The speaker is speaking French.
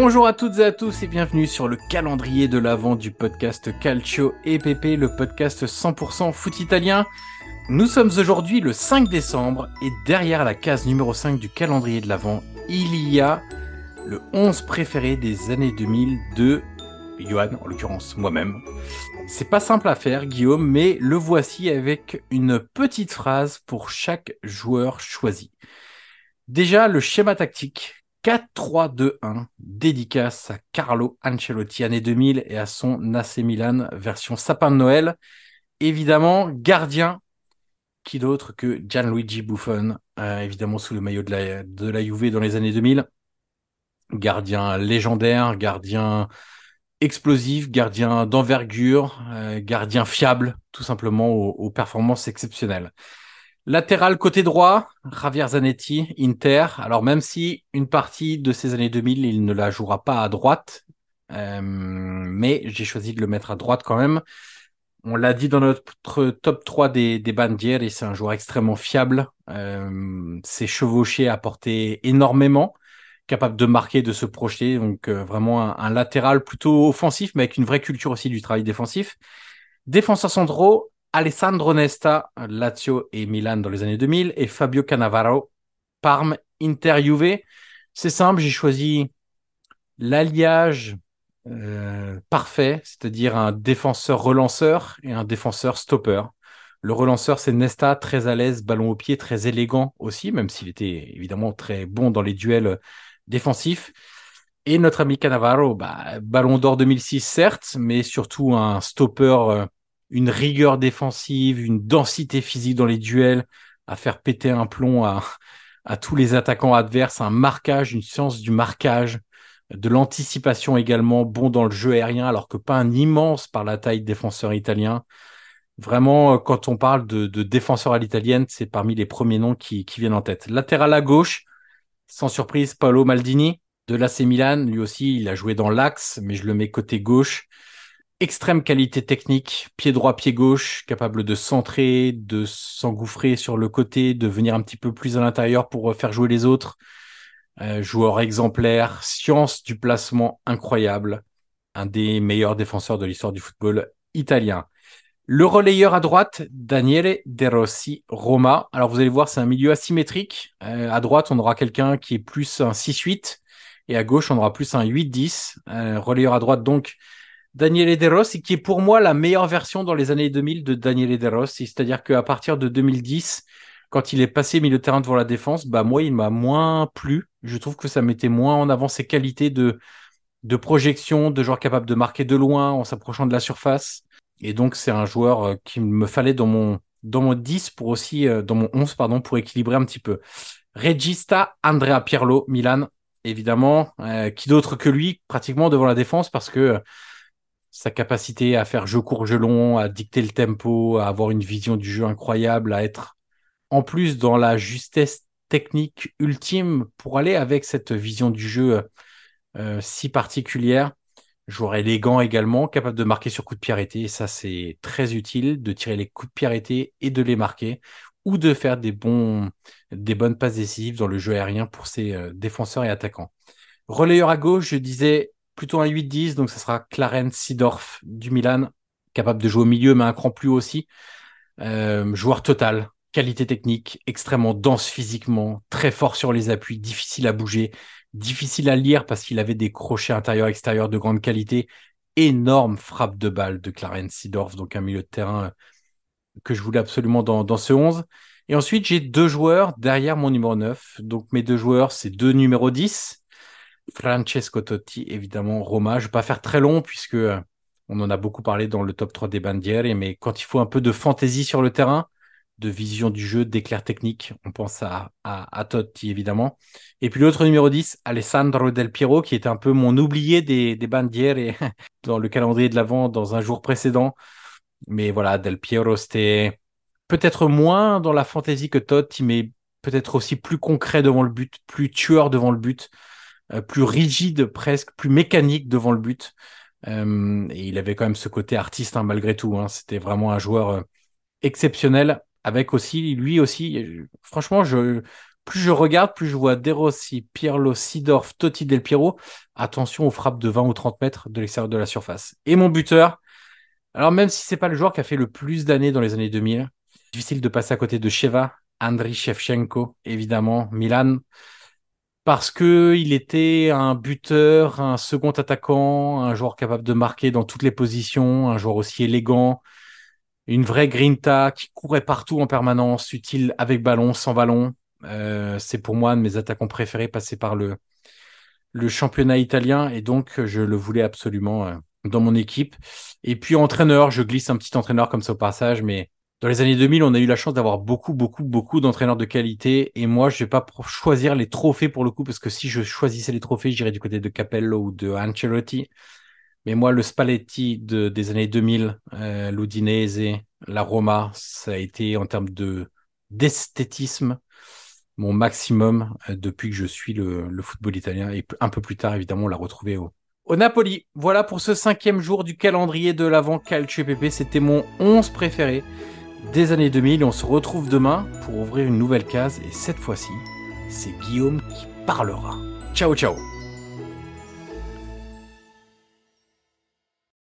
Bonjour à toutes et à tous et bienvenue sur le calendrier de l'avant du podcast Calcio EPP, le podcast 100% foot italien. Nous sommes aujourd'hui le 5 décembre et derrière la case numéro 5 du calendrier de l'Avent, il y a le 11 préféré des années 2000 de Johan, en l'occurrence moi-même. C'est pas simple à faire, Guillaume, mais le voici avec une petite phrase pour chaque joueur choisi. Déjà, le schéma tactique 4-3-2-1, dédicace à Carlo Ancelotti année 2000 et à son AC Milan version sapin de Noël. Évidemment, gardien qui d'autre que Gianluigi Buffon, euh, évidemment sous le maillot de la, de Juve dans les années 2000. Gardien légendaire, gardien explosif, gardien d'envergure, euh, gardien fiable, tout simplement aux, performances exceptionnelles. Latéral côté droit, Javier Zanetti, Inter. Alors même si une partie de ces années 2000, il ne la jouera pas à droite, euh, mais j'ai choisi de le mettre à droite quand même. On l'a dit dans notre top 3 des, des et c'est un joueur extrêmement fiable. Euh, c'est chevauché, apporté énormément, capable de marquer, de se projeter. Donc euh, vraiment un, latéral plutôt offensif, mais avec une vraie culture aussi du travail défensif. Défenseur centraux, Alessandro Nesta, Lazio et Milan dans les années 2000, et Fabio Cannavaro, Parme, Inter Juve. C'est simple, j'ai choisi l'alliage euh, parfait, c'est-à-dire un défenseur relanceur et un défenseur stopper. Le relanceur, c'est Nesta, très à l'aise, ballon au pied, très élégant aussi, même s'il était évidemment très bon dans les duels défensifs. Et notre ami Cannavaro, bah, ballon d'or 2006, certes, mais surtout un stopper, euh, une rigueur défensive, une densité physique dans les duels, à faire péter un plomb à, tous les attaquants adverses, un marquage, une science du marquage, de l'anticipation également, bon dans le jeu aérien, alors que pas un immense par la taille défenseur italien. Vraiment, euh, quand on parle de, de défenseur à l'italienne, c'est parmi les premiers noms qui, qui, viennent en tête. Latéral à gauche, sans surprise, Paolo Maldini de l'AC Milan. Lui aussi, il a joué dans l'axe, mais je le mets côté gauche. Extrême qualité technique, pied droit, pied gauche, capable de centrer, de s'engouffrer sur le côté, de venir un petit peu plus à l'intérieur pour faire jouer les autres. Euh, joueur exemplaire, science du placement incroyable, un des meilleurs défenseurs de l'histoire du football italien. Le relayeur à droite, Daniele De Rossi, Roma. Alors vous allez voir, c'est un milieu asymétrique. Euh, à droite, on aura quelqu'un qui est plus un 6-8 et à gauche, on aura plus un 8-10. Euh, relayeur à droite, donc Daniele De Rossi, qui est pour moi la meilleure version dans les années 2000 de Daniele De Rossi. C'est-à-dire qu'à partir de 2010, quand il est passé milieu de terrain devant la défense, bah moi, il m'a moins plu. Je trouve que ça mettait moins en avant ses qualités de, de projection, de joueur capable de marquer de loin en s'approchant de la surface. Et donc, c'est un joueur euh, qui me fallait dans mon, dans mon 10 pour aussi, euh, dans mon 11, pardon, pour équilibrer un petit peu. Regista Andrea Pirlo, Milan, évidemment. Euh, qui d'autre que lui, pratiquement devant la défense, parce que sa capacité à faire jeu court, jeu long, à dicter le tempo, à avoir une vision du jeu incroyable, à être en plus dans la justesse technique ultime pour aller avec cette vision du jeu euh, si particulière. Joueur élégant également, capable de marquer sur coup de pied arrêté. Et ça, c'est très utile de tirer les coups de pied arrêtés et de les marquer ou de faire des bons, des bonnes passes décisives dans le jeu aérien pour ses euh, défenseurs et attaquants. Relayeur à gauche, je disais plutôt un 8-10, donc ça sera Clarence Sidorf du Milan, capable de jouer au milieu, mais un cran plus haut aussi. Euh, joueur total, qualité technique, extrêmement dense physiquement, très fort sur les appuis, difficile à bouger, difficile à lire parce qu'il avait des crochets intérieurs-extérieurs de grande qualité, énorme frappe de balle de Clarence Sidorf, donc un milieu de terrain euh, que je voulais absolument dans, ce 11. Et ensuite, j'ai deux joueurs derrière mon numéro 9. Donc mes deux joueurs, c'est deux numéros 10. Francesco Totti, évidemment, Roma. Je vais pas faire très long puisque euh, on en a beaucoup parlé dans le top 3 des bandières, mais quand il faut un peu de fantaisie sur le terrain, de vision du jeu, d'éclair technique, on pense à, Totti, évidemment. Et puis l'autre numéro 10, Alessandro Del Piero, qui était un peu mon oublié des, des bandières dans le calendrier de l'avant dans un jour précédent. Mais voilà, Del Piero, c'était peut-être moins dans la fantaisie que Totti, mais peut-être aussi plus concret devant le but, plus tueur devant le but. Euh, plus rigide presque, plus mécanique devant le but. Euh, et il avait quand même ce côté artiste hein, malgré tout. Hein. C'était vraiment un joueur euh, exceptionnel, avec aussi lui aussi. franchement, je, plus je regarde, plus je vois De Rossi, Pirlo, Sidorf, Totti Del Piero. Attention aux frappes de 20 ou 30 mètres de l'extérieur de la surface. Et mon buteur. Alors même si c'est pas le joueur qui a fait le plus d'années dans les années 2000, difficile de passer à côté de Sheva, Andriy Shevchenko, évidemment, Milan parce que il était un buteur, un second attaquant, un joueur capable de marquer dans toutes les positions, un joueur aussi élégant, une vraie grinta qui courait partout en permanence, utile avec ballon, sans ballon. Euh, c'est pour moi un de mes attaquants préférés passé par le le championnat italien et donc je le voulais absolument euh, dans mon équipe. Et puis entraîneur, je glisse un petit entraîneur comme ça au passage, mais dans les années 2000, on a eu la chance d'avoir beaucoup, beaucoup, beaucoup d'entraîneurs de qualité. Et moi, je vais pas choisir les trophées pour le coup, parce que si je choisissais les trophées, j'irais du côté de Capello ou de Ancelotti. Mais moi, le Spalletti de, des années 2000, euh, l'Udinese, la Roma, ça a été en termes de d'esthétisme mon maximum euh, depuis que je suis le, le, football italien. Et un peu plus tard, évidemment, on l'a retrouvé au, au Napoli. Voilà pour ce cinquième jour du calendrier de l'avant Calcio PP. C'était mon 11 préféré des années 2000. On se retrouve demain pour ouvrir une nouvelle case et cette fois-ci, c'est Guillaume qui parlera. Ciao ciao